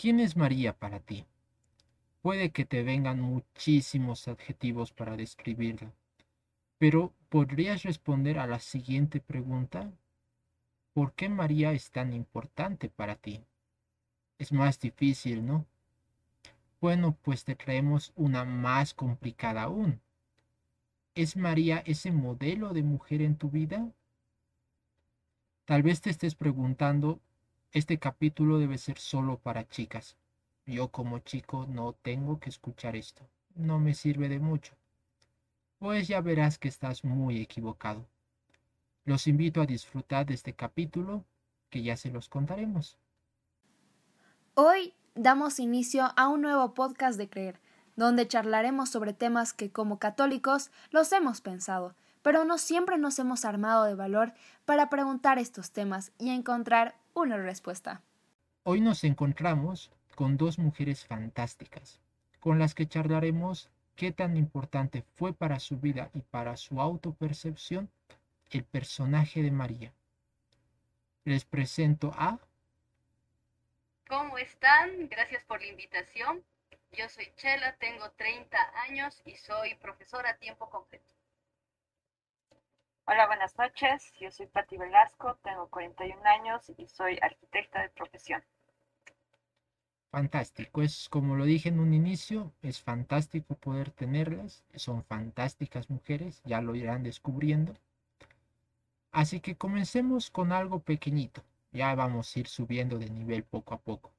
¿quién es María para ti? Puede que te vengan muchísimos adjetivos para describirla, pero ¿podrías responder a la siguiente pregunta? ¿Por qué María es tan importante para ti? Es más difícil, ¿no? Bueno, pues te traemos una más complicada aún. ¿Es María ese modelo de mujer en tu vida? Tal vez te estés preguntando, este capítulo debe ser solo para chicas. Yo como chico no tengo que escuchar esto. No me sirve de mucho. Pues ya verás que estás muy equivocado. Los invito a disfrutar de este capítulo, que ya se los contaremos. Hoy damos inicio a un nuevo podcast de Creer, donde charlaremos sobre temas que como católicos los hemos pensado, pero no siempre nos hemos armado de valor para preguntar estos temas y encontrar una respuesta. Hoy nos encontramos con dos mujeres fantásticas, con las que charlaremos qué tan importante fue para su vida y para su autopercepción el personaje de María. Les presento a ¿Cómo están? Gracias por la invitación. Yo soy Chela, tengo 30 años y soy profesora a tiempo completo. Hola, buenas noches. Yo soy Patti Velasco, tengo 41 años y soy arquitecta de profesión. Fantástico, es como lo dije en un inicio, es fantástico poder tenerlas, son fantásticas mujeres, ya lo irán descubriendo. Así que comencemos con algo pequeñito ya vamos a ir subiendo de nivel poco a poco.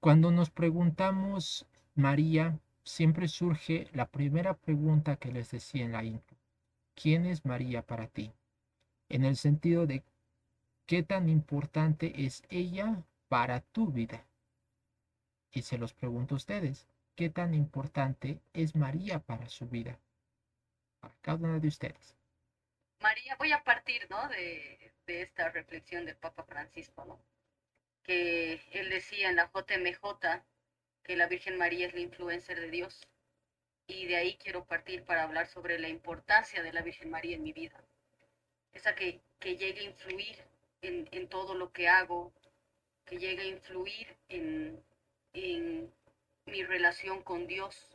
Cuando nos preguntamos, María, siempre surge la primera pregunta que les decía en la intro. ¿Quién es María para ti? En el sentido de qué tan importante es ella para tu vida. Y se los pregunto a ustedes, ¿qué tan importante es María para su vida? Para cada uno de ustedes. María, voy a partir, ¿no? De, esta reflexión del Papa Francisco, ¿no? que él decía en la JMJ que la Virgen María es la influencer de Dios. Y de ahí quiero partir para hablar sobre la importancia de la Virgen María en mi vida. Esa que, que llegue a influir en, en, todo lo que hago, que llegue a influir en, en mi relación con Dios.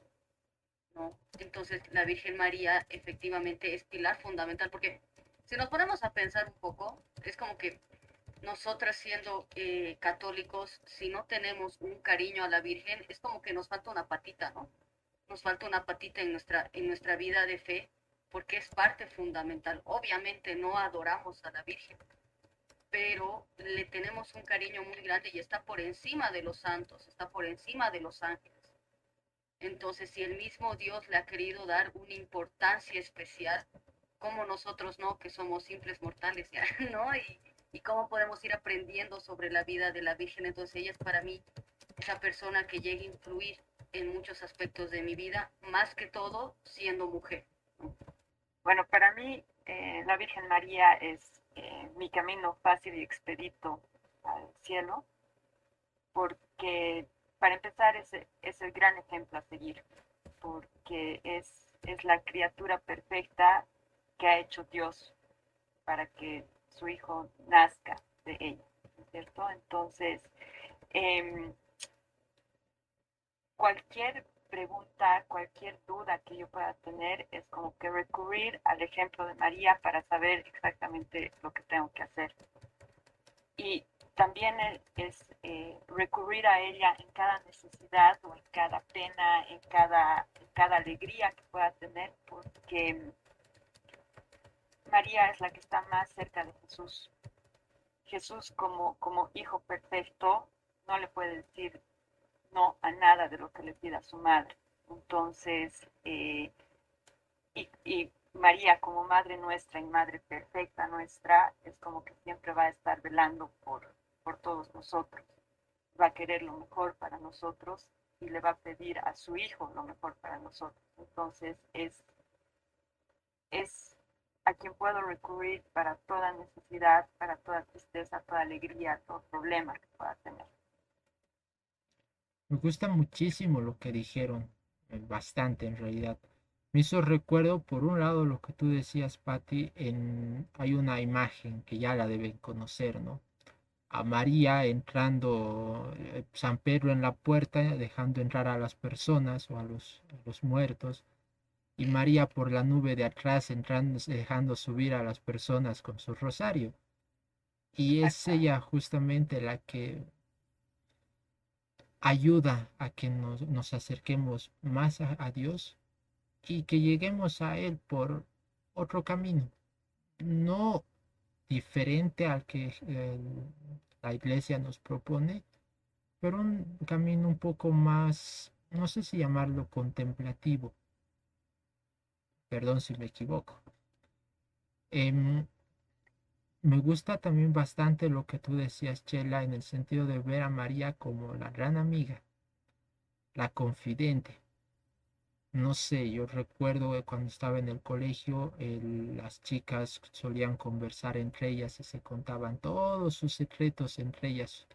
¿no? Entonces la Virgen María efectivamente es pilar fundamental porque si nos ponemos a pensar un poco, es como que nosotras siendo eh, católicos, si no tenemos un cariño a la Virgen, es como que nos falta una patita, ¿no? Nos falta una patita en nuestra, en nuestra vida de fe, porque es parte fundamental. Obviamente no adoramos a la Virgen, pero le tenemos un cariño muy grande y está por encima de los santos, está por encima de los ángeles. Entonces, si el mismo Dios le ha querido dar una importancia especial, como nosotros no, que somos simples mortales, ¿ya? ¿no? Y, y cómo podemos ir aprendiendo sobre la vida de la Virgen. Entonces ella es para mí esa persona que llega a influir en muchos aspectos de mi vida, más que todo siendo mujer. Bueno, para mí eh, la Virgen María es eh, mi camino fácil y expedito al cielo, porque para empezar es, es el gran ejemplo a seguir, porque es, es la criatura perfecta que ha hecho Dios para que su hijo nazca de ella, ¿cierto? Entonces, eh, cualquier pregunta, cualquier duda que yo pueda tener es como que recurrir al ejemplo de María para saber exactamente lo que tengo que hacer. Y también es eh, recurrir a ella en cada necesidad o en cada pena, en cada, cada alegría que pueda tener, porque María es la que está más cerca de Jesús. Jesús como, como hijo perfecto no le puede decir no a nada de lo que le pida su madre. Entonces, eh, y, y, María como madre nuestra y madre perfecta nuestra, es como que siempre va a estar velando por, por todos nosotros. Va a querer lo mejor para nosotros y le va a pedir a su hijo lo mejor para nosotros. Entonces, es, es a quien puedo recurrir para toda necesidad, para toda tristeza, toda alegría, todo problema que pueda tener. Me gusta muchísimo lo que dijeron, eh, bastante en realidad. Me hizo recuerdo, por un lado, lo que tú decías, Patti, en, hay una imagen que ya la deben conocer, ¿no? a María entrando, eh, San Pedro en la puerta, dejando entrar a las personas o a los, a los muertos, y María por la nube de atrás entrando, dejando subir a las personas con su rosario. Y es ella justamente la que ayuda a que nos, nos acerquemos más a, Dios y que lleguemos a Él por otro camino, no diferente al que la iglesia nos propone, pero un camino un poco más, no sé si llamarlo contemplativo. Perdón si me equivoco. Em, me gusta también bastante lo que tú decías, Chela, en el sentido de ver a María como la gran amiga, la confidente. No sé, yo recuerdo cuando estaba en el colegio, las chicas solían conversar entre ellas y se contaban todos sus secretos entre ellas.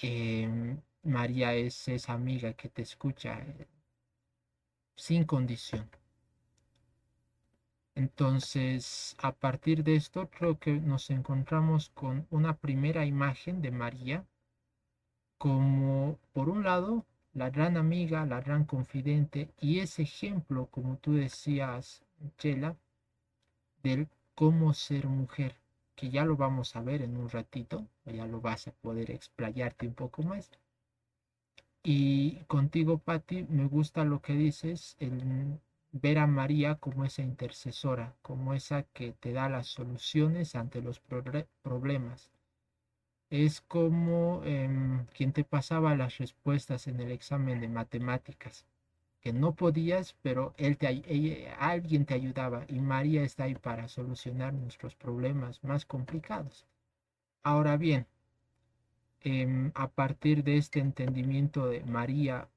Em, María es esa amiga que te escucha eh, sin condición. Entonces, a partir de esto, creo que nos encontramos con una primera imagen de María como, por un lado, la gran amiga, la gran confidente y ese ejemplo, como tú decías, Chela, del cómo ser mujer, que ya lo vamos a ver en un ratito, ya lo vas a poder explayarte un poco más. Y contigo, Patti, me gusta lo que dices, el ver a María como esa intercesora, como esa que te da las soluciones ante los problemas es como em, quien te pasaba las respuestas en el examen de matemáticas, que no podías, pero él te, alguien te ayudaba y María está ahí para solucionar nuestros problemas más complicados. Ahora bien, em, a partir de este entendimiento de María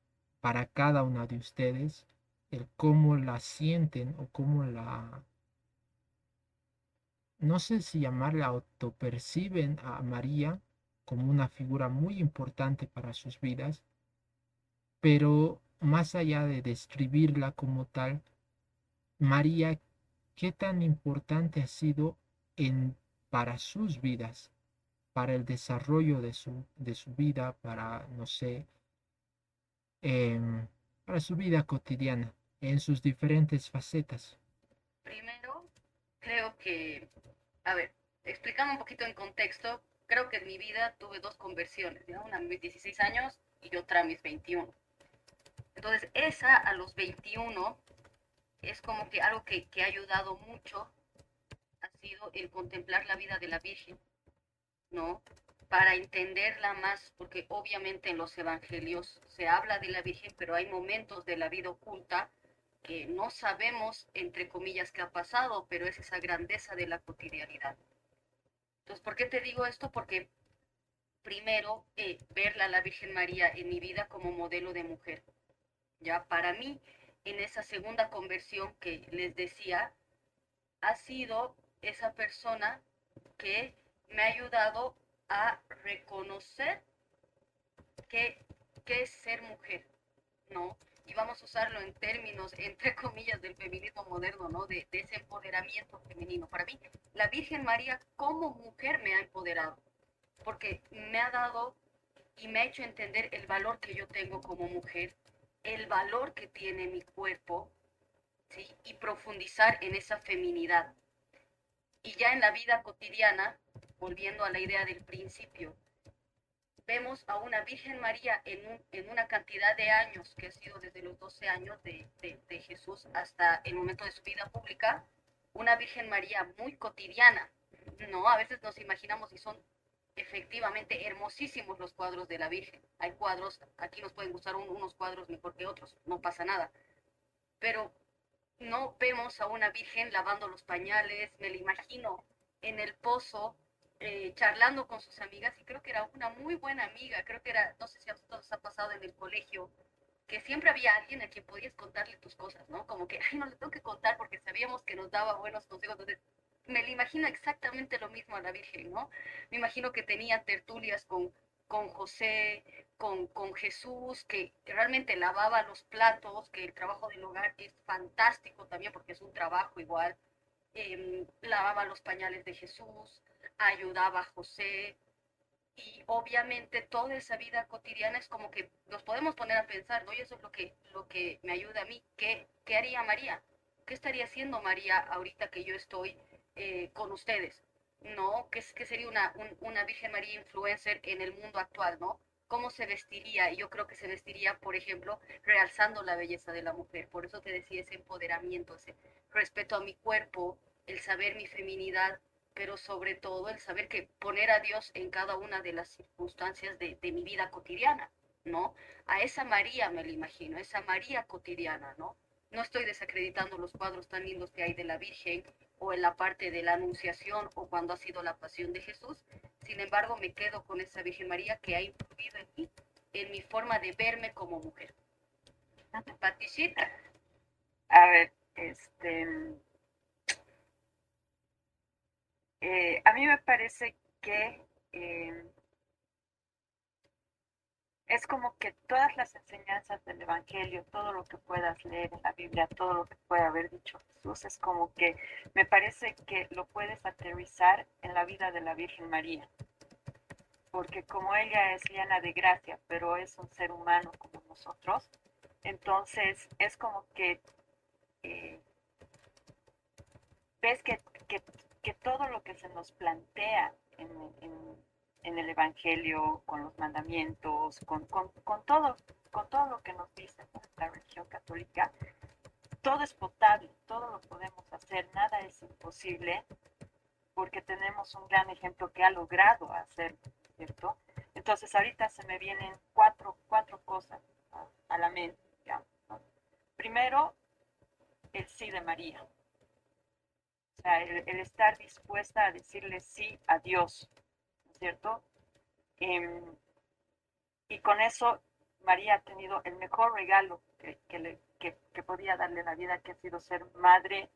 para cada una de ustedes, el cómo la sienten o cómo la no sé si llamarla autoperciben a María como una figura muy importante para sus vidas, pero más allá de describirla como tal, María, ¿qué tan importante ha sido en, para sus vidas, para el desarrollo de su, de su vida, para, no sé, em, para su vida cotidiana, en sus diferentes facetas? Primero, creo que a ver, explicando un poquito en contexto, creo que en mi vida tuve dos conversiones, una a mis 16 años y otra a mis 21. Entonces, esa a los 21 es como que algo que, que ha ayudado mucho ha sido el contemplar la vida de la Virgen, ¿no? Para entenderla más, porque obviamente en los evangelios se habla de la Virgen, pero hay momentos de la vida oculta que no sabemos, entre comillas, qué ha pasado, pero es esa grandeza de la cotidianidad. Entonces, ¿por qué te digo esto? Porque primero, eh, verla a la Virgen María en mi vida como modelo de mujer. Ya para mí, en esa segunda conversión que les decía, ha sido esa persona que me ha ayudado a reconocer que, que es ser mujer, ¿no? Y vamos a usarlo en términos, entre comillas, del feminismo moderno, ¿no? De, de, ese empoderamiento femenino. Para mí, la Virgen María como mujer me ha empoderado, porque me ha dado y me ha hecho entender el valor que yo tengo como mujer, el valor que tiene mi cuerpo, ¿sí? Y profundizar en esa feminidad. Y ya en la vida cotidiana, volviendo a la idea del principio, vemos a una Virgen María en, en, una cantidad de años, que ha sido desde los 12 años de, de, Jesús hasta el momento de su vida pública, una Virgen María muy cotidiana, ¿no? A veces nos imaginamos y son efectivamente hermosísimos los cuadros de la Virgen. Hay cuadros, aquí nos pueden gustar unos cuadros mejor que otros, no pasa nada. Pero no vemos a una Virgen lavando los pañales, me la imagino en el pozo eh, charlando con sus amigas y creo que era una muy buena amiga, creo que era, no sé si a todos ha pasado en el colegio, que siempre había alguien a quien podías contarle tus cosas, ¿no? Como que, ay, no le tengo que contar porque sabíamos que nos daba buenos consejos, entonces me lo imagino exactamente lo mismo a la Virgen, ¿no? Me imagino que tenía tertulias con, con José, con, con Jesús, que realmente lavaba los platos, que el trabajo del hogar es fantástico también porque es un trabajo igual, em, lavaba los pañales de Jesús, ayudaba a José, y obviamente toda esa vida cotidiana es como que nos podemos poner a pensar, ¿no? Y eso es lo que, lo que me ayuda a mí. ¿Qué, qué haría María? ¿Qué estaría haciendo María ahorita que yo estoy eh, con ustedes? ¿No? ¿Qué, qué sería una, una Virgen María influencer en el mundo actual, ¿no? ¿Cómo se vestiría? Yo creo que se vestiría, por ejemplo, realzando la belleza de la mujer. Por eso te decía ese empoderamiento, ese respeto a mi cuerpo, el saber mi feminidad, pero sobre todo el saber que poner a Dios en cada una de las circunstancias de, mi vida cotidiana, ¿no? A esa María me la imagino, esa María cotidiana, ¿no? No estoy desacreditando los cuadros tan lindos que hay de la Virgen o en la parte de la Anunciación o cuando ha sido la pasión de Jesús. Sin embargo, me quedo con esa Virgen María que ha influido en mí, en mi forma de verme como mujer. Paticita. A ver, este, eh, a mí me parece que eh, es como que todas las enseñanzas del Evangelio, todo lo que puedas leer en la Biblia, todo lo que pueda haber dicho Jesús, es como que me parece que lo puedes aterrizar en la vida de la Virgen María. Porque como ella es llena de gracia, pero es un ser humano como nosotros, entonces es como que eh, ves que que todo lo que se nos plantea en, el Evangelio, con los mandamientos, con, todo, con todo lo que nos dice la religión católica, todo es potable, todo lo podemos hacer, nada es imposible, porque tenemos un gran ejemplo que ha logrado hacer, ¿cierto? Entonces ahorita se me vienen cuatro, cuatro cosas a, la mente. Primero, el sí de María el, estar dispuesta a decirle sí a Dios, ¿cierto? Em, y con eso María ha tenido el mejor regalo que, le, podía darle la vida, que ha sido ser madre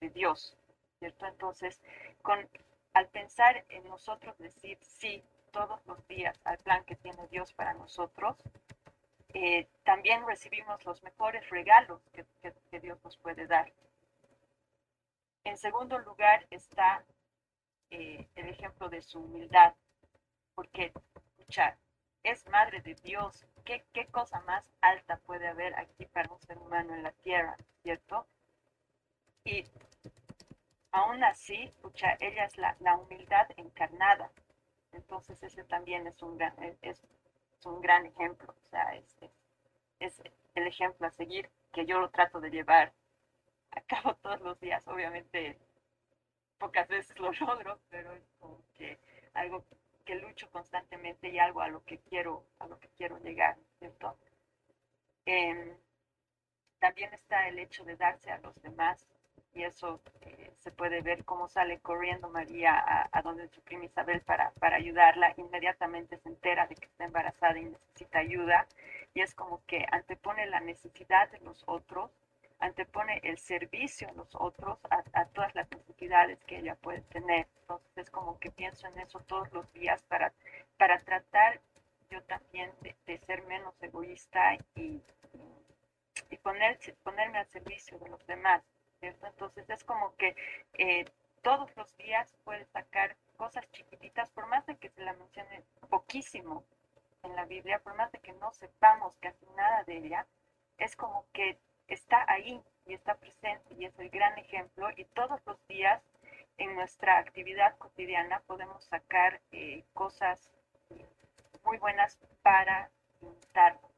de Dios, ¿cierto? Entonces, al pensar en nosotros decir sí todos los días al plan que tiene Dios para nosotros, eh, también recibimos los mejores regalos que Dios nos puede dar. En segundo lugar está eh, el ejemplo de su humildad, porque, escuchar, es madre de Dios. ¿Qué, ¿Qué cosa más alta puede haber aquí para un ser humano en la tierra, cierto? Y aún así, escucha, ella es la, humildad encarnada. Entonces ese también es un gran, es, un gran ejemplo. O sea, es, es el ejemplo a seguir que yo lo trato de llevar acabo todos los días. Obviamente pocas veces lo logro, pero es como que algo que lucho constantemente y algo a lo que quiero, a lo que quiero llegar, ¿cierto? Em, también está el hecho de darse a los demás y eso eh, se puede ver cómo sale corriendo María a, a, donde su prima Isabel para, para ayudarla, inmediatamente se entera de que está embarazada y necesita ayuda y es como que antepone la necesidad de los otros antepone el servicio a los otros, a, todas las necesidades que ella puede tener. Entonces es como que pienso en eso todos los días para, para tratar yo también de, ser menos egoísta y, y poner, ponerme al servicio de los demás. Entonces es como que eh, todos los días puedes sacar cosas chiquititas, por más de que se la mencione poquísimo en la Biblia, por más de que no sepamos casi nada de ella, es como que está ahí y está presente y es el gran ejemplo y todos los días en nuestra actividad cotidiana podemos sacar eh, cosas muy buenas para imitarlo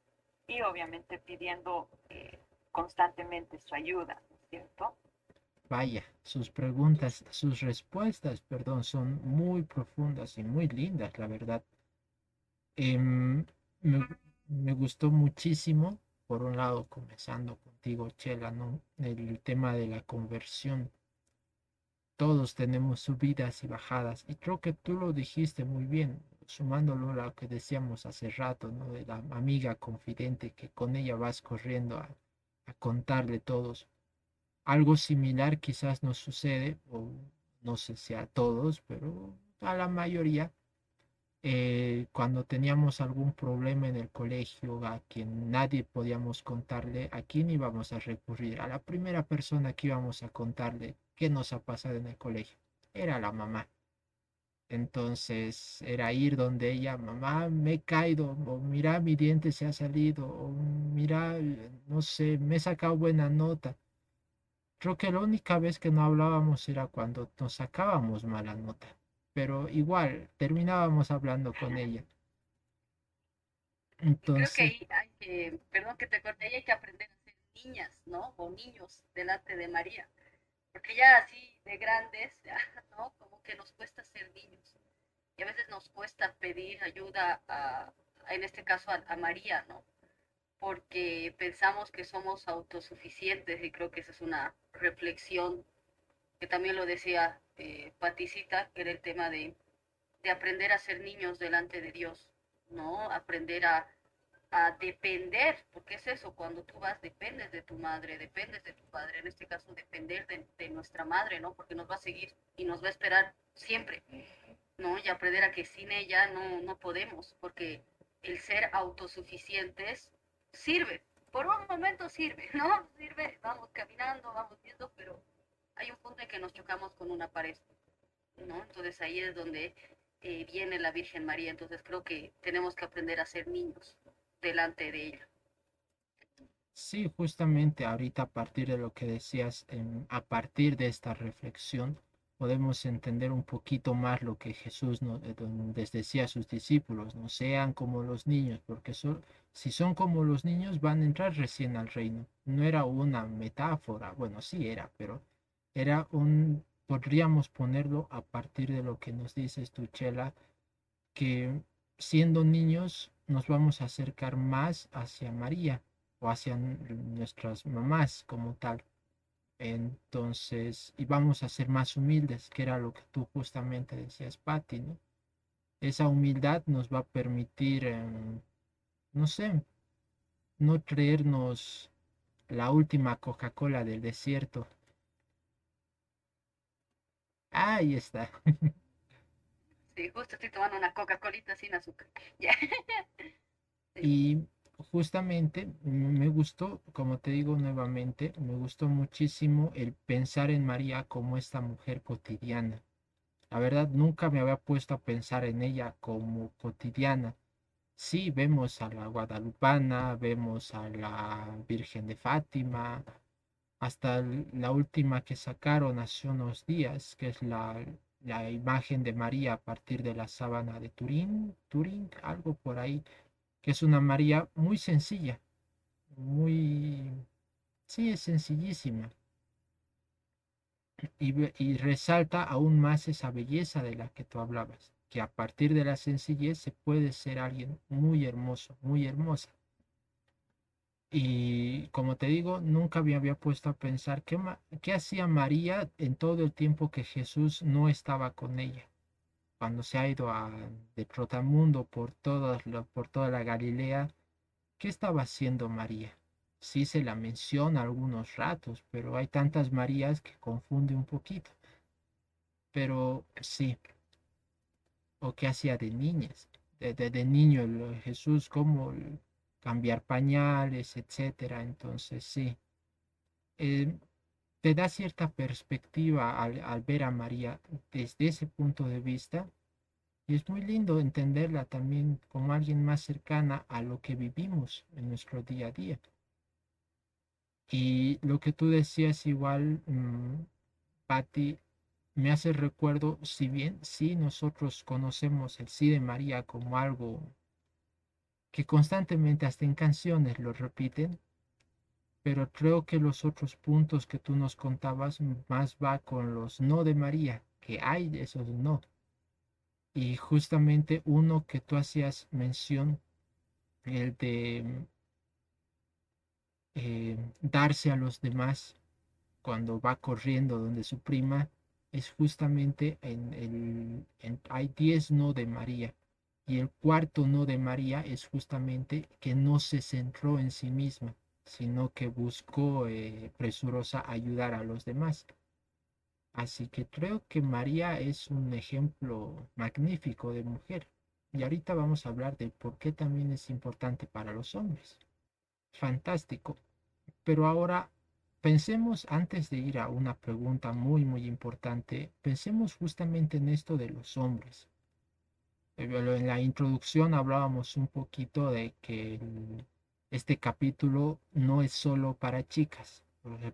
y obviamente pidiendo eh, constantemente su ayuda, ¿no es cierto? Vaya, sus preguntas, sus respuestas, perdón, son muy profundas y muy lindas, la verdad. Em, me, me, gustó muchísimo por un lado, comenzando contigo, Chela, ¿no? El tema de la conversión. Todos tenemos subidas y bajadas, y creo que tú lo dijiste muy bien, sumándolo a lo que decíamos hace rato, ¿no? De la amiga confidente que con ella vas corriendo a, a contarle todos. Algo similar quizás nos sucede, o no sé si a todos, pero a la mayoría, eh, cuando teníamos algún problema en el colegio a quien nadie podíamos contarle, ¿a quién íbamos a recurrir? A la primera persona que íbamos a contarle qué nos ha pasado en el colegio. Era la mamá. Entonces era ir donde ella, mamá, me he caído, o mira, mi diente se ha salido, o mira, no sé, me he sacado buena nota. Creo que la única vez que no hablábamos era cuando nos sacábamos mala nota, pero igual terminábamos hablando con ella. Entonces... Creo que ahí hay que, perdón que te corte, ahí hay que aprender a ser niñas, ¿no? O niños delante de María. Porque ya así de grandes, ¿no? Como que nos cuesta ser niños. Y a veces nos cuesta pedir ayuda a, en este caso a, María, ¿no? Porque pensamos que somos autosuficientes y creo que esa es una reflexión que también lo decía eh, Paticita, que era el tema de, de aprender a ser niños delante de Dios, ¿no? Aprender a, a depender, porque es eso, cuando tú vas, dependes de tu madre, dependes de tu padre, en este caso depender de, nuestra madre, ¿no? Porque nos va a seguir y nos va a esperar siempre, ¿no? Y aprender a que sin ella no, no podemos, porque el ser autosuficientes sirve, por un momento sirve, ¿no? Sirve, vamos caminando, vamos viendo, pero hay un punto en que nos chocamos con una pared, ¿no? Entonces ahí es donde eh, viene la Virgen María, entonces creo que tenemos que aprender a ser niños delante de ella. Sí, justamente ahorita a partir de lo que decías, a partir de esta reflexión, podemos entender un poquito más lo que Jesús nos, eh, les decía a sus discípulos, no sean como los niños, porque si son como los niños van a entrar recién al reino. No era una metáfora, bueno, sí era, pero era un, podríamos ponerlo a partir de lo que nos dice Stuchela, que siendo niños nos vamos a acercar más hacia María o hacia nuestras mamás como tal. Entonces, y vamos a ser más humildes, que era lo que tú justamente decías, Patti, ¿no? Esa humildad nos va a permitir, em, no sé, no creernos la última Coca-Cola del desierto. Ahí está. Sí, justo estoy tomando una Coca-Colita sin azúcar. Y justamente me gustó, como te digo nuevamente, me gustó muchísimo el pensar en María como esta mujer cotidiana. La verdad, nunca me había puesto a pensar en ella como cotidiana. Sí, vemos a la Guadalupana, vemos a la Virgen de Fátima, hasta la última que sacaron hace unos días, que es la la imagen de María a partir de la sábana de Turín, Turín, algo por ahí, que es una María muy sencilla, muy, sí, es sencillísima. Y, y, resalta aún más esa belleza de la que tú hablabas, que a partir de la sencillez se puede ser alguien muy hermoso, muy hermosa. Y como te digo, nunca me había puesto a pensar qué, qué hacía María en todo el tiempo que Jesús no estaba con ella. Cuando se ha ido a, de Trotamundo por, por toda la Galilea, ¿qué estaba haciendo María? Sí se la menciona algunos ratos, pero hay tantas Marías que confunde un poquito. Pero sí. ¿O qué hacía de niñas? De, de, niño el Jesús, como cambiar pañales, etcétera. Entonces, sí, eh, te da cierta perspectiva al, ver a María desde ese punto de vista. Y es muy lindo entenderla también como alguien más cercana a lo que vivimos en nuestro día a día. Y lo que tú decías igual, um, Patti, me hace recuerdo, si bien sí nosotros conocemos el sí de María como algo que constantemente hasta en canciones lo repiten, pero creo que los otros puntos que tú nos contabas más va con los no de María, que hay esos no. Y justamente uno que tú hacías mención, el de eh, darse a los demás cuando va corriendo donde su prima, es justamente en el, en, hay diez no de María y el cuarto no de María es justamente que no se centró en sí misma, sino que buscó eh, presurosa ayudar a los demás. Así que creo que María es un ejemplo magnífico de mujer. Y ahorita vamos a hablar de por qué también es importante para los hombres. Fantástico. Pero ahora pensemos, antes de ir a una pregunta muy, muy importante, pensemos justamente en esto de los hombres. Eh, en la introducción hablábamos un poquito de que este capítulo no es solo para chicas,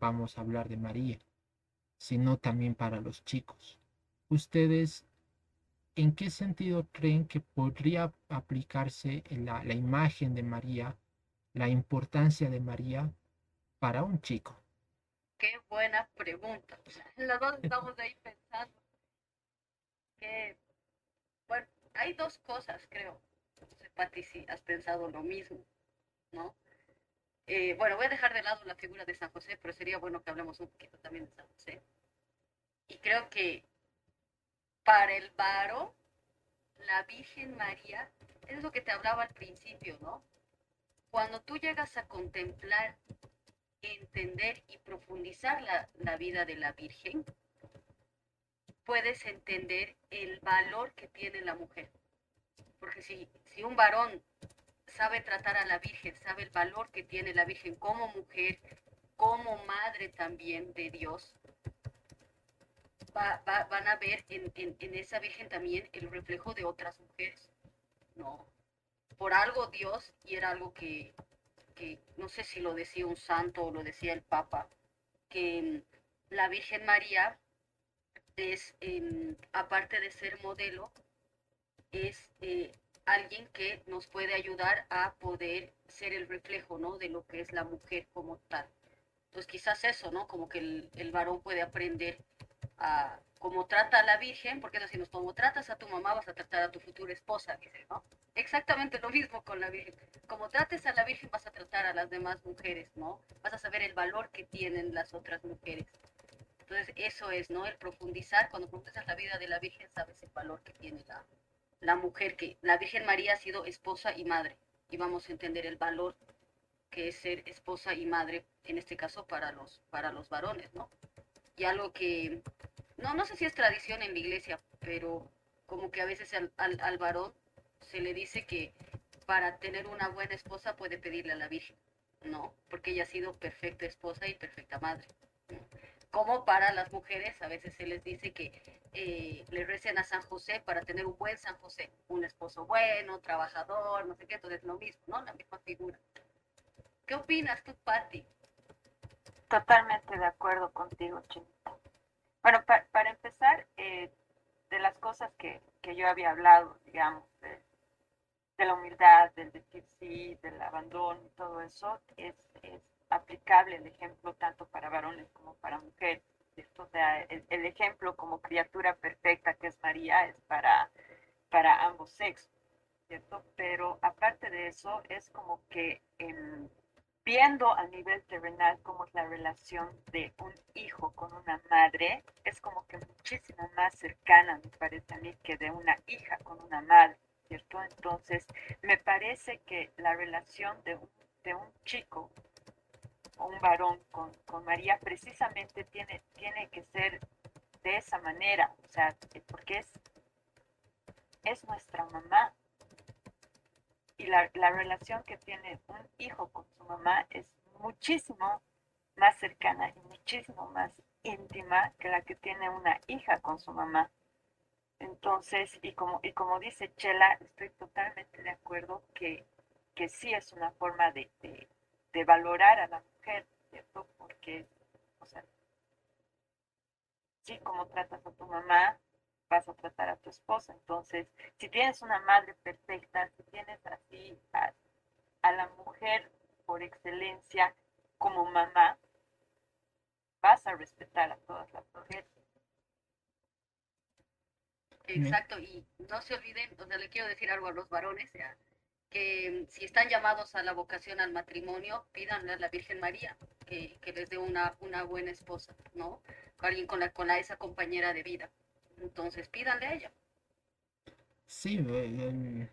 vamos a hablar de María, sino también para los chicos. ¿Ustedes en qué sentido creen que podría aplicarse la, la imagen de María, la importancia de María para un chico? Qué buena pregunta. Los dos estamos ahí pensando que, bueno, hay dos cosas, creo. No sé, si has pensado lo mismo, ¿no? Eh, bueno, voy a dejar de lado la figura de San José, pero sería bueno que hablemos un poquito también de San José. Y creo que para el varo, la Virgen María, es lo que te hablaba al principio, ¿no? Cuando tú llegas a contemplar entender y profundizar la vida de la Virgen, puedes entender el valor que tiene la mujer. Porque si, si un varón sabe tratar a la Virgen, sabe el valor que tiene la Virgen como mujer, como madre también de Dios, va, va, van a ver en, en, en, esa Virgen también el reflejo de otras mujeres. No, por algo Dios, y era algo que, que no sé si lo decía un santo o lo decía el Papa, que la Virgen María es, eh, aparte de ser modelo, es eh, alguien que nos puede ayudar a poder ser el reflejo, ¿no? De lo que es la mujer como tal. Entonces quizás eso, ¿no? Como que el, varón puede aprender a cómo trata a la Virgen, porque es así, ¿no? como tratas a tu mamá, vas a tratar a tu futura esposa, ¿no? Exactamente lo mismo con la Virgen. Como trates a la Virgen, vas a tratar a las demás mujeres, ¿no? Vas a saber el valor que tienen las otras mujeres. Entonces, eso es, ¿no? El profundizar, cuando profundizas la vida de la Virgen, sabes el valor que tiene la, mujer, que la Virgen María ha sido esposa y madre, y vamos a entender el valor que es ser esposa y madre, en este caso para los, para los varones, ¿no? Y algo que, no, no sé si es tradición en la iglesia, pero como que a veces al, al, al varón se le dice que para tener una buena esposa puede pedirle a la Virgen, ¿no? Porque ella ha sido perfecta esposa y perfecta madre. Como para las mujeres, a veces se les dice que eh, le recen a San José para tener un buen San José, un esposo bueno, trabajador, no sé qué, entonces lo mismo, ¿no? La misma figura. ¿Qué opinas tú, Patti? Totalmente de acuerdo contigo, Chinita. Bueno, pa para empezar, eh, de las cosas que, que, yo había hablado, digamos, de, de, la humildad, del decir sí, del abandono y todo eso, es, es aplicable el ejemplo tanto para varones como para mujeres. O sea, el, ejemplo como criatura perfecta que es María es para, para ambos sexos, ¿cierto? Pero aparte de eso, es como que eh, viendo a nivel terrenal cómo es la relación de un hijo con una madre, es como que muchísimo más cercana, me parece a mí, que de una hija con una madre, ¿cierto? Entonces, me parece que la relación de un, de un chico un varón con, con María precisamente tiene, tiene que ser de esa manera, o sea, porque es, es nuestra mamá, y la, la, relación que tiene un hijo con su mamá es muchísimo más cercana y muchísimo más íntima que la que tiene una hija con su mamá. Entonces, y como, y como dice Chela, estoy totalmente de acuerdo que, que sí es una forma de, de valorar a la mujer, ¿cierto? Porque, o sea, sí, como tratas a tu mamá, vas a tratar a tu esposa. Entonces, si tienes una madre perfecta, si tienes así a, a, la mujer por excelencia como mamá, vas a respetar a todas las mujeres. Exacto, y no se olviden, o sea, le quiero decir algo a los varones, ya, que si están llamados a la vocación al matrimonio, pídanle a la Virgen María que, que les dé una, una buena esposa, ¿no? Alguien con, la, con la, esa compañera de vida. Entonces pídanle a ella. Sí, eh,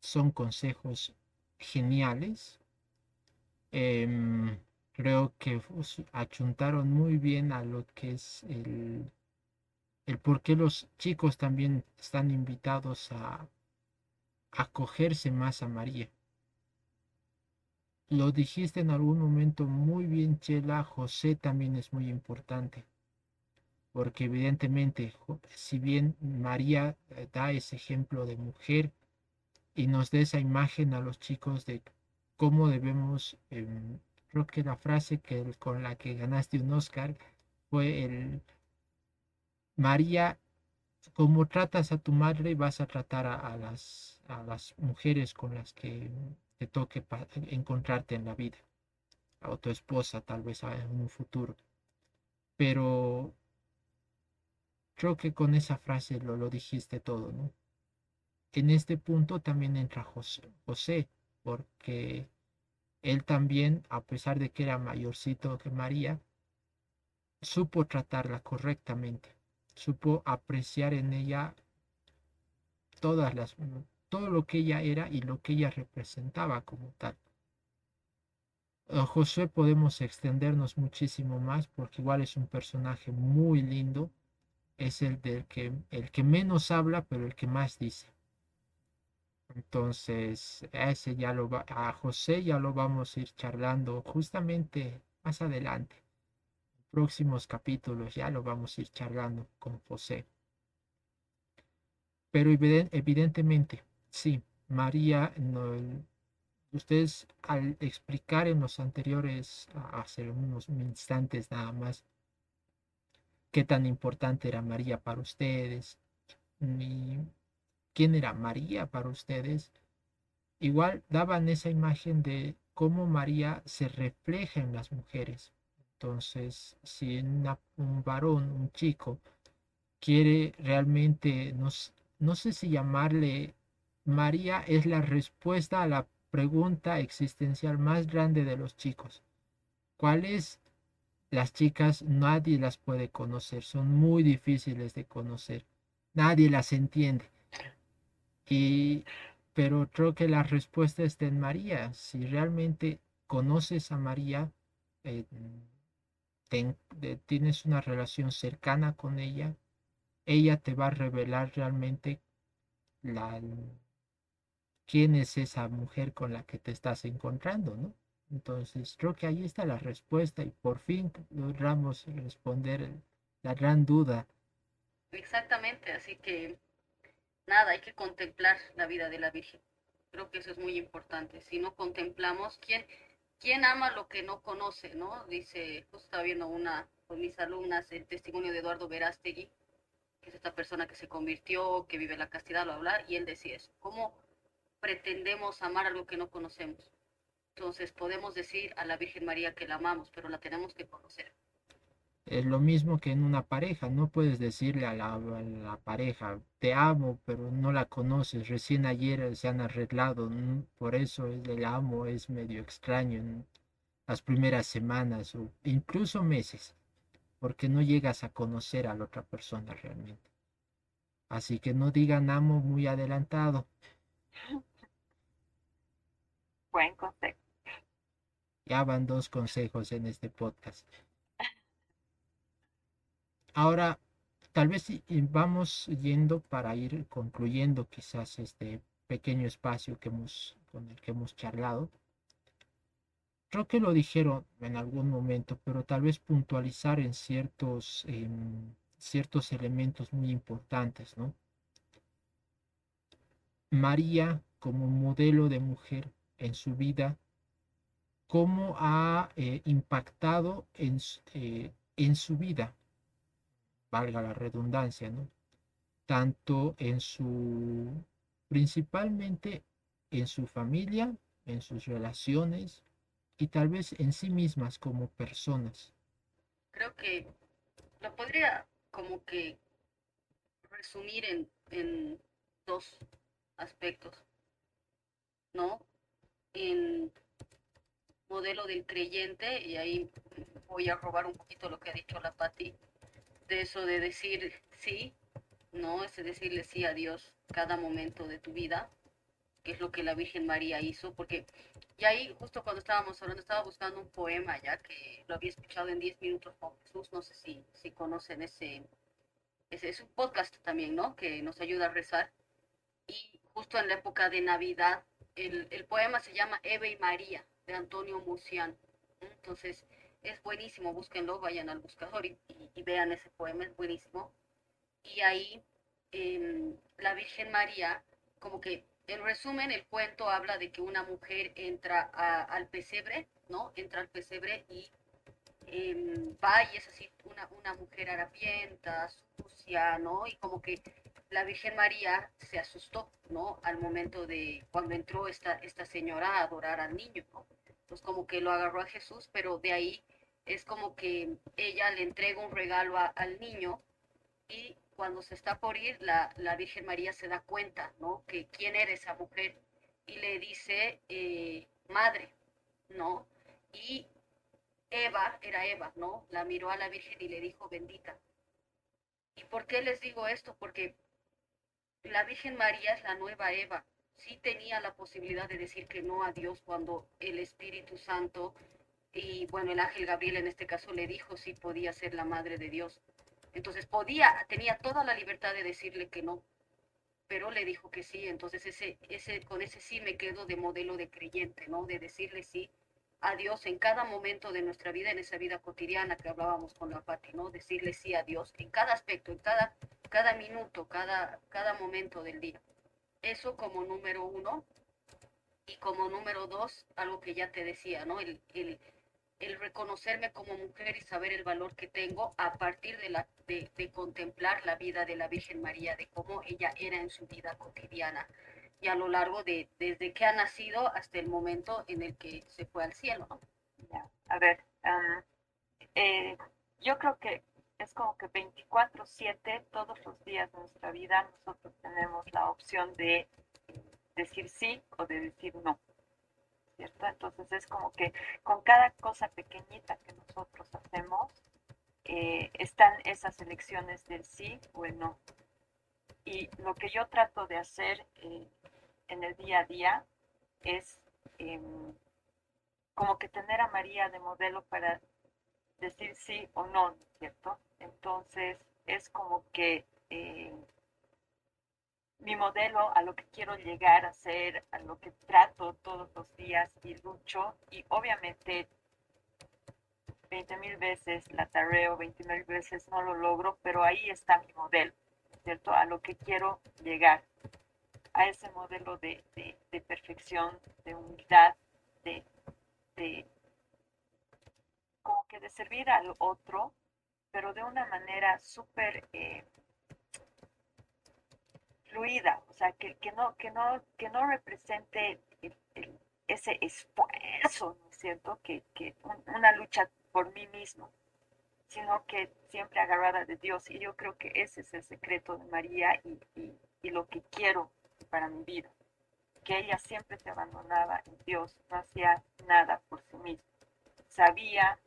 son consejos geniales. Eh, creo que achuntaron muy bien a lo que es el, el por qué los chicos también están invitados a acogerse más a María. lo dijiste en algún momento muy bien, Chela, José también es muy importante, porque evidentemente, si bien María eh, da ese ejemplo de mujer y nos da esa imagen a los chicos de cómo debemos, em, creo que la frase que, con la que ganaste un Oscar fue el, María, como tratas a tu madre, vas a tratar a, las, a las mujeres con las que te toque encontrarte en la vida, o tu esposa tal vez en un futuro. Pero creo que con esa frase lo, lo dijiste todo, ¿no? En este punto también entra José, José, porque él también, a pesar de que era mayorcito que María, supo tratarla correctamente, supo apreciar en ella todas las todo lo que ella era y lo que ella representaba como tal. A Josué podemos extendernos muchísimo más porque igual es un personaje muy lindo, es el del que el que menos habla, pero el que más dice. Entonces, a ese ya lo va, a José ya lo vamos a ir charlando justamente más adelante. Próximos capítulos ya lo vamos a ir charlando con José. Pero evidentemente, Sí, María, ustedes al explicar en los anteriores, hace unos instantes nada más, qué tan importante era María para ustedes, quién era María para ustedes, igual daban esa imagen de cómo María se refleja en las mujeres. Entonces, si un varón, un chico, quiere realmente, no, no sé si llamarle María es la respuesta a la pregunta existencial más grande de los chicos. ¿Cuáles? Las chicas nadie las puede conocer, son muy difíciles de conocer. Nadie las entiende. Y pero creo que la respuesta está en María. Si realmente conoces a María, eh, tienes una relación cercana con ella, ella te va a revelar realmente la, quién es esa mujer con la que te estás encontrando, ¿no? Entonces, creo que ahí está la respuesta y por fin logramos responder la gran duda. Exactamente, así que nada, hay que contemplar la vida de la Virgen. Creo que eso es muy importante. Si no contemplamos, ¿quién, quién ama lo que no conoce, no? Dice, justo estaba viendo una con mis alumnas el testimonio de Eduardo Verástegui, que es esta persona que se convirtió, que vive la castidad, lo habla, y él decía eso, ¿cómo pretendemos amar algo que no conocemos. Entonces podemos decir a la Virgen María que la amamos, pero la tenemos que conocer. Es lo mismo que en una pareja, no puedes decirle a la, pareja, te amo, pero no la conoces, recién ayer se han arreglado, por eso el amo es medio extraño en las primeras semanas o incluso meses, porque no llegas a conocer a la otra persona realmente. Así que no digan amo muy adelantado. Buen consejo. Ya van dos consejos en este podcast. Ahora, tal vez vamos yendo para ir concluyendo quizás este pequeño espacio que hemos, con el que hemos charlado. Creo que lo dijeron en algún momento, pero tal vez puntualizar en ciertos, ciertos elementos muy importantes, ¿no? María como modelo de mujer en su vida, cómo ha eh, impactado en, eh, en su vida, valga la redundancia, ¿no? Tanto en su, principalmente en su familia, en sus relaciones y tal vez en sí mismas como personas. Creo que lo podría como que resumir en, en dos aspectos, ¿no? en modelo del creyente, y ahí voy a robar un poquito lo que ha dicho la Patti, de eso de decir sí, ¿no? Es decirle sí a Dios cada momento de tu vida, que es lo que la Virgen María hizo, porque y ahí justo cuando estábamos hablando, estaba buscando un poema ya que lo había escuchado en 10 minutos con Jesús, no sé si, si conocen ese, es un podcast también, ¿no? Que nos ayuda a rezar. Y justo en la época de Navidad el, poema se llama Eva y María, de Antonio Murciano. Entonces, es buenísimo, búsquenlo, vayan al buscador y, vean ese poema, es buenísimo. Y ahí em, la Virgen María, como que en resumen, el cuento habla de que una mujer entra al pesebre, ¿no? Entra al pesebre y eh, va y es así una, una mujer harapienta, sucia, ¿no? Y como que la Virgen María se asustó, ¿no? Al momento de cuando entró esta, esta señora a adorar al niño, ¿no? Entonces como que lo agarró a Jesús, pero de ahí es como que ella le entrega un regalo al niño y cuando se está por ir, la, la, Virgen María se da cuenta, ¿no? Que quién era esa mujer y le dice, eh, madre, ¿no? Y Eva, era Eva, ¿no? La miró a la Virgen y le dijo, bendita. ¿Y por qué les digo esto? Porque la Virgen María es la nueva Eva. Sí tenía la posibilidad de decir que no a Dios cuando el Espíritu Santo y bueno, el ángel Gabriel en este caso le dijo si podía ser la madre de Dios. Entonces podía, tenía toda la libertad de decirle que no, pero le dijo que sí. Entonces ese, ese, con ese sí me quedo de modelo de creyente, ¿no? De decirle sí a Dios en cada momento de nuestra vida, en esa vida cotidiana que hablábamos con la Pati, ¿no? Decirle sí a Dios en cada aspecto, en cada, cada minuto, cada, cada momento del día. Eso como número uno. Y como número dos, algo que ya te decía, ¿no? El, el, reconocerme como mujer y saber el valor que tengo a partir de, la, de, contemplar la vida de la Virgen María, de cómo ella era en su vida cotidiana y a lo largo de desde que ha nacido hasta el momento en el que se fue al cielo. ¿no? A ver, eh, yo creo que es como que 24/7, todos los días de nuestra vida, nosotros tenemos la opción de decir sí o de decir no. ¿Cierto? Entonces es como que con cada cosa pequeñita que nosotros hacemos, eh, están esas elecciones del sí o el no. Y lo que yo trato de hacer eh, en el día a día es em, como que tener a María de modelo para decir sí o no, ¿cierto? Entonces es como que eh, mi modelo a lo que quiero llegar a ser, a lo que trato todos los días y lucho y obviamente 20 mil veces la tareo, 20 mil veces no lo logro, pero ahí está mi modelo, ¿cierto? A lo que quiero llegar a ese modelo de, perfección, de humildad, de, como que de servir al otro, pero de una manera súper eh, fluida, o sea, que, que, no, que, no, que no represente ese esfuerzo, ¿no es cierto?, que, una lucha por mí mismo, sino que siempre agarrada de Dios. Y yo creo que ese es el secreto de María y, y lo que quiero para mi vida, que ella siempre se abandonaba en Dios, no hacía nada por sí misma. Sabía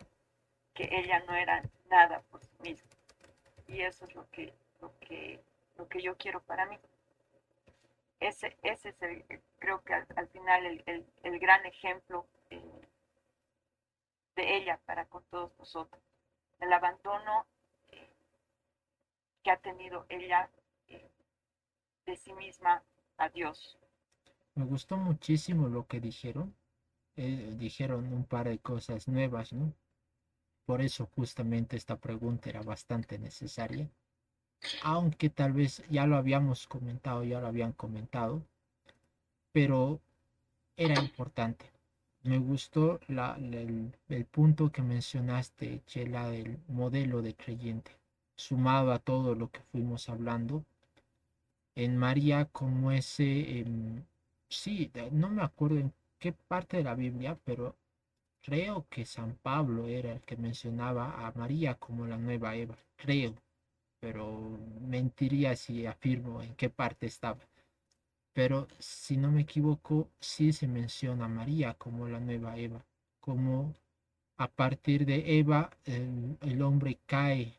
que ella no era nada por sí misma. Y eso es lo que, lo que, lo que yo quiero para mí. Ese, ese es el, creo que al, final el, el, gran ejemplo eh, de ella para con todos nosotros. El abandono eh, que ha tenido ella eh, de sí misma Adiós. Me gustó muchísimo lo que dijeron. Dijeron un par de cosas nuevas, ¿no? Por eso justamente esta pregunta era bastante necesaria. Aunque tal vez ya lo habíamos comentado, ya lo habían comentado, pero era importante. Me gustó el, punto que mencionaste, Chela, del modelo de creyente, sumado a todo lo que fuimos hablando en María como ese, em, sí, no me acuerdo en qué parte de la Biblia, pero creo que San Pablo era el que mencionaba a María como la nueva Eva, creo, pero mentiría si afirmo en qué parte estaba. Pero si no me equivoco, sí se menciona a María como la nueva Eva, como a partir de Eva el, hombre cae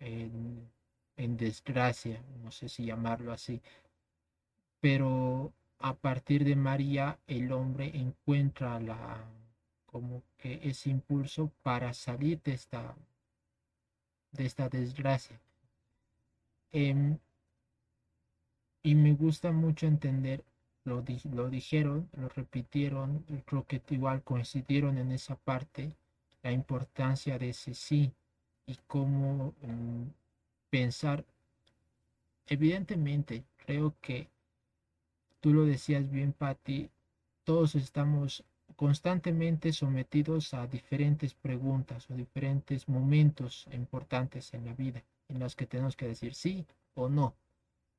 en, en desgracia, no sé si llamarlo así, pero a partir de María el hombre encuentra la como que ese impulso para salir de esta de esta desgracia. Em, y me gusta mucho entender lo, lo dijeron, lo repitieron, creo que igual coincidieron en esa parte, la importancia de ese sí y cómo mm, pensar. Evidentemente, creo que tú lo decías bien, Patti, todos estamos constantemente sometidos a diferentes preguntas o diferentes momentos importantes en la vida en los que tenemos que decir sí o no.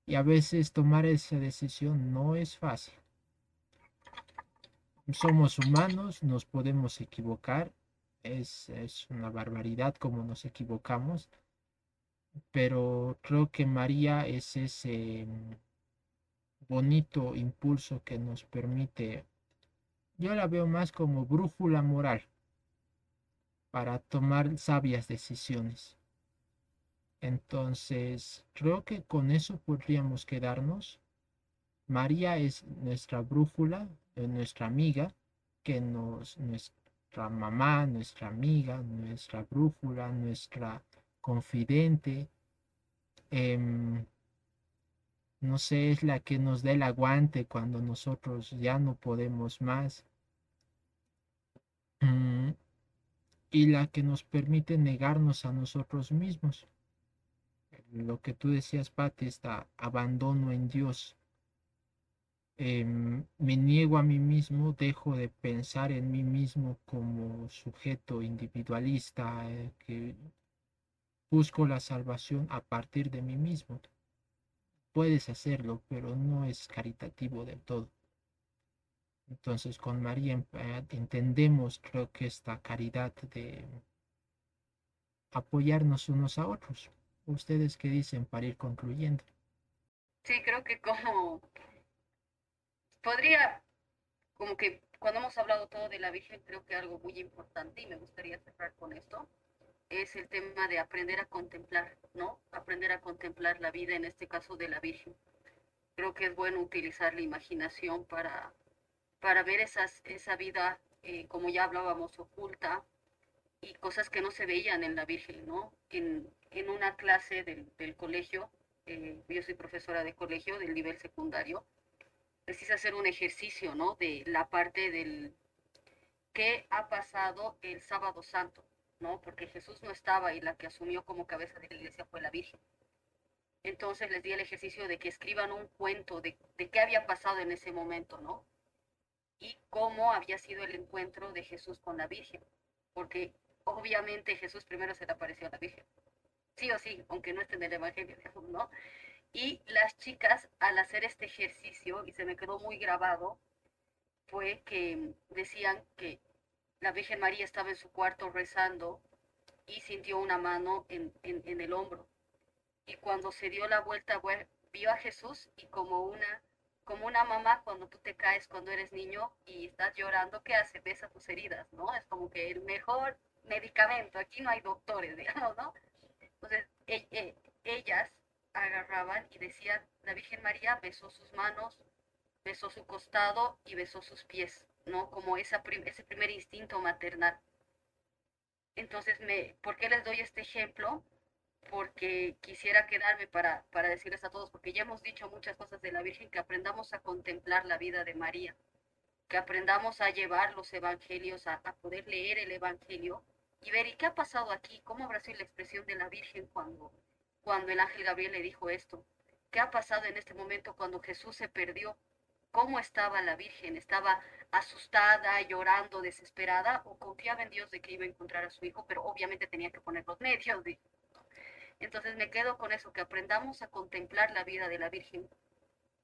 Y a veces tomar esa decisión no es fácil. Somos humanos, nos podemos equivocar, es, es una barbaridad como nos equivocamos, pero creo que María es ese mm, bonito impulso que nos permite, yo la veo más como brújula moral para tomar sabias decisiones. Entonces, creo que con eso podríamos quedarnos. María es nuestra brújula, nuestra amiga, que nos, nuestra mamá, nuestra amiga, nuestra brújula, nuestra confidente. Em, no sé, es la que nos da el aguante cuando nosotros ya no podemos más. Mm, y la que nos permite negarnos a nosotros mismos lo que tú decías, Pati, está abandono en Dios. Em, me niego a mí mismo, dejo de pensar en mí mismo como sujeto individualista eh, que busco la salvación a partir de mí mismo. Puedes hacerlo, pero no es caritativo del todo. Entonces con María eh, entendemos, creo que esta caridad de apoyarnos unos a otros. ¿Ustedes qué dicen para ir concluyendo? Sí, creo que como podría, como que cuando hemos hablado todo de la Virgen, creo que algo muy importante, y me gustaría cerrar con esto, es el tema de aprender a contemplar, ¿no? Aprender a contemplar la vida, en este caso de la Virgen. Creo que es bueno utilizar la imaginación para, para ver esa vida, eh, como ya hablábamos, oculta, y cosas que no se veían en la Virgen, ¿no? En, en una clase del, del colegio, eh, yo soy profesora de colegio del nivel secundario, precisa hacer un ejercicio, ¿no? De la parte del qué ha pasado el sábado santo, ¿no? Porque Jesús no estaba y la que asumió como cabeza de la iglesia fue la Virgen. Entonces les di el ejercicio de que escriban un cuento de, de qué había pasado en ese momento, ¿no? Y cómo había sido el encuentro de Jesús con la Virgen. Porque obviamente Jesús primero se le apareció a la Virgen. Sí o sí, aunque no esté en el Evangelio, ¿no? Y las chicas, al hacer este ejercicio, y se me quedó muy grabado, fue que decían que la Virgen María estaba en su cuarto rezando y sintió una mano en, el hombro. Y cuando se dio la vuelta, vio a Jesús y como una, como una mamá cuando tú te caes cuando eres niño y estás llorando, ¿qué hace? Besa tus heridas, ¿no? Es como que el mejor medicamento, aquí no hay doctores, digamos, ¿no? Entonces, e, e, ellas agarraban y decían, la Virgen María besó sus manos, besó su costado y besó sus pies, ¿no? Como esa ese primer instinto maternal. Entonces, me, ¿por qué les doy este ejemplo? Porque quisiera quedarme para, para decirles a todos, porque ya hemos dicho muchas cosas de la Virgen, que aprendamos a contemplar la vida de María, que aprendamos a llevar los evangelios, a, a poder leer el evangelio y ver, ¿y qué ha pasado aquí? ¿Cómo habrá la expresión de la Virgen cuando, cuando el ángel Gabriel le dijo esto? ¿Qué ha pasado en este momento cuando Jesús se perdió? ¿Cómo estaba la Virgen? ¿Estaba asustada, llorando, desesperada o confiaba en Dios de que iba a encontrar a su hijo, pero obviamente tenía que poner los medios? Entonces me quedo con eso, que aprendamos a contemplar la vida de la Virgen.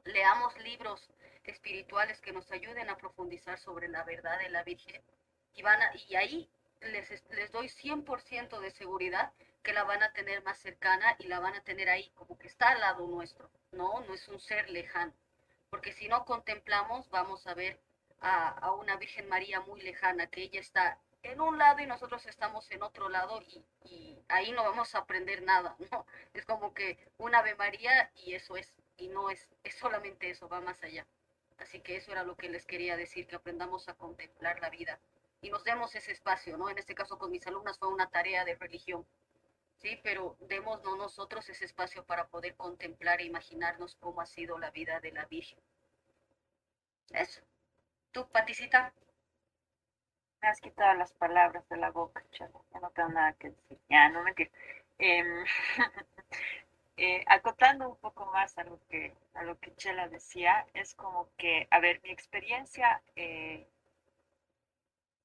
Leamos libros espirituales que nos ayuden a profundizar sobre la verdad de la Virgen y, van y ahí les, les doy 100% de seguridad que la van a tener más cercana y la van a tener ahí, como que está al lado nuestro, ¿no? No es un ser lejano. Porque si no contemplamos, vamos a ver a, una Virgen María muy lejana, que ella está en un lado y nosotros estamos en otro lado y, ahí no vamos a aprender nada, ¿no? Es como que una Ave María y eso es, y no es, es solamente eso, va más allá. Así que eso era lo que les quería decir, que aprendamos a contemplar la vida y nos demos ese espacio, ¿no? En este caso con mis alumnas fue una tarea de religión, ¿sí? Pero demos nosotros ese espacio para poder contemplar e imaginarnos cómo ha sido la vida de la Virgen. Eso. ¿Tú, Paticita? Me has quitado las palabras de la boca, chavo. Ya no tengo nada que decir. Ya, no mentir. Eh, eh, acotando un poco más a lo que a lo que Chela decía, es como que, a ver, mi experiencia eh,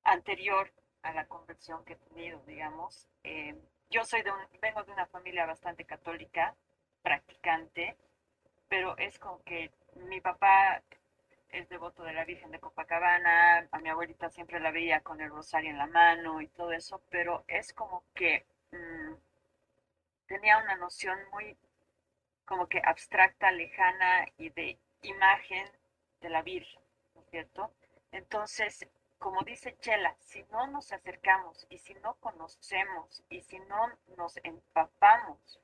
anterior a la conversión que he tenido, digamos, eh, yo soy de un, vengo de una familia bastante católica, practicante, pero es como que mi papá es devoto de la Virgen de Copacabana, a mi abuelita siempre la veía con el rosario en la mano y todo eso, pero es como que mmm, tenía una noción muy como que abstracta, lejana y de imagen de la Virgen, ¿no es cierto? Entonces, como dice Chela, si no nos acercamos y si no conocemos y si no nos empapamos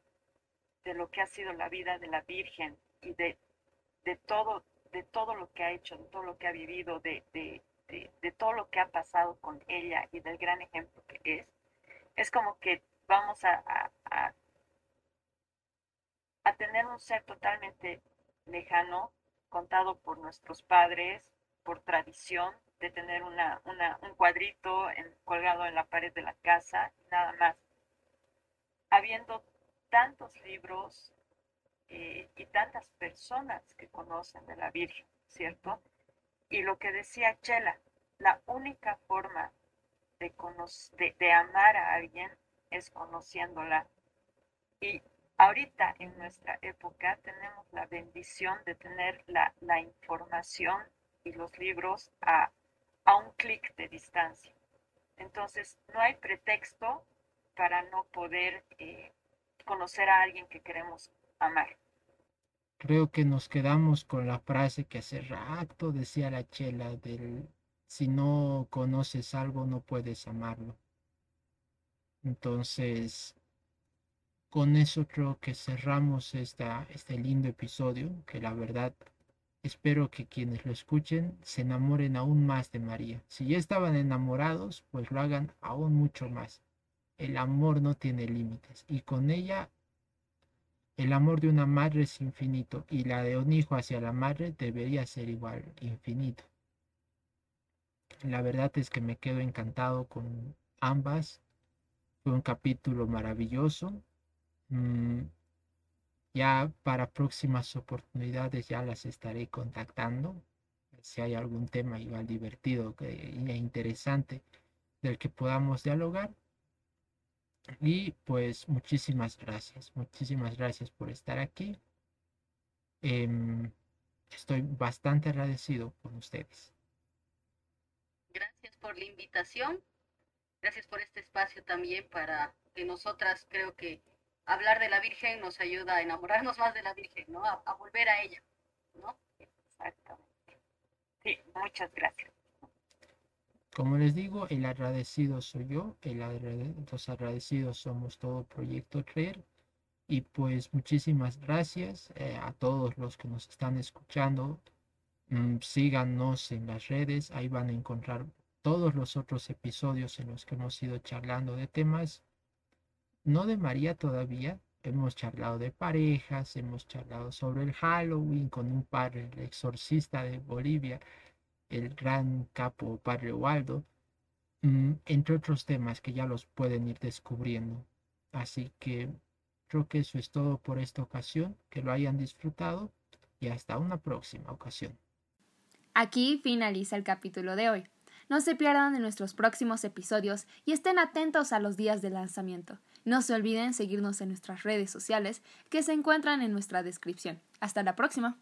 de lo que ha sido la vida de la Virgen y de, de todo, de todo lo que ha hecho, de todo lo que ha vivido, de, de, todo lo que ha pasado con ella y del gran ejemplo que es, es como que vamos a, a tener un ser totalmente lejano, contado por nuestros padres, por tradición, de tener una, una, un cuadrito colgado en la pared de la casa, nada más. Habiendo tantos libros eh, y tantas personas que conocen de la Virgen, ¿cierto? Y lo que decía Chela, la única forma de, de, de amar a alguien es conociéndola. Y ahorita en nuestra época tenemos la bendición de tener la, la información y los libros a a un clic de distancia. Entonces, no hay pretexto para no poder eh, conocer a alguien que queremos amar. Creo que nos quedamos con la frase que hace rato decía la chela del si no conoces algo no puedes amarlo. Entonces, con eso creo que cerramos esta, este lindo episodio, que la verdad Espero que quienes lo escuchen se enamoren aún más de María. Si ya estaban enamorados, pues lo hagan aún mucho más. El amor no tiene límites y con ella el amor de una madre es infinito y la de un hijo hacia la madre debería ser igual, infinito. La verdad es que me quedo encantado con ambas. Fue un capítulo maravilloso. Mm, ya para próximas oportunidades ya las estaré contactando. Si hay algún tema igual divertido e interesante del que podamos dialogar. Y pues muchísimas gracias, muchísimas gracias por estar aquí. Eh, estoy bastante agradecido con ustedes. Gracias por la invitación. Gracias por este espacio también para que nosotras creo que hablar de la Virgen nos ayuda a enamorarnos más de la Virgen, ¿no? A, a volver a ella, ¿no? Exactamente. Sí, muchas gracias. Como les digo, el agradecido soy yo, el los agradecidos somos todo Proyecto Creer. Y pues muchísimas gracias eh, a todos los que nos están escuchando. Mm, síganos en las redes, ahí van a encontrar todos los otros episodios en los que hemos ido charlando de temas no de María todavía. Hemos charlado de parejas, hemos charlado sobre el Halloween con un padre, el exorcista de Bolivia, el gran capo padre Waldo, mm, entre otros temas que ya los pueden ir descubriendo. Así que creo que eso es todo por esta ocasión, que lo hayan disfrutado y hasta una próxima ocasión. Aquí finaliza el capítulo de hoy. No se pierdan de nuestros próximos episodios y estén atentos a los días de lanzamiento. No se olviden seguirnos en nuestras redes sociales que se encuentran en nuestra descripción. Hasta la próxima.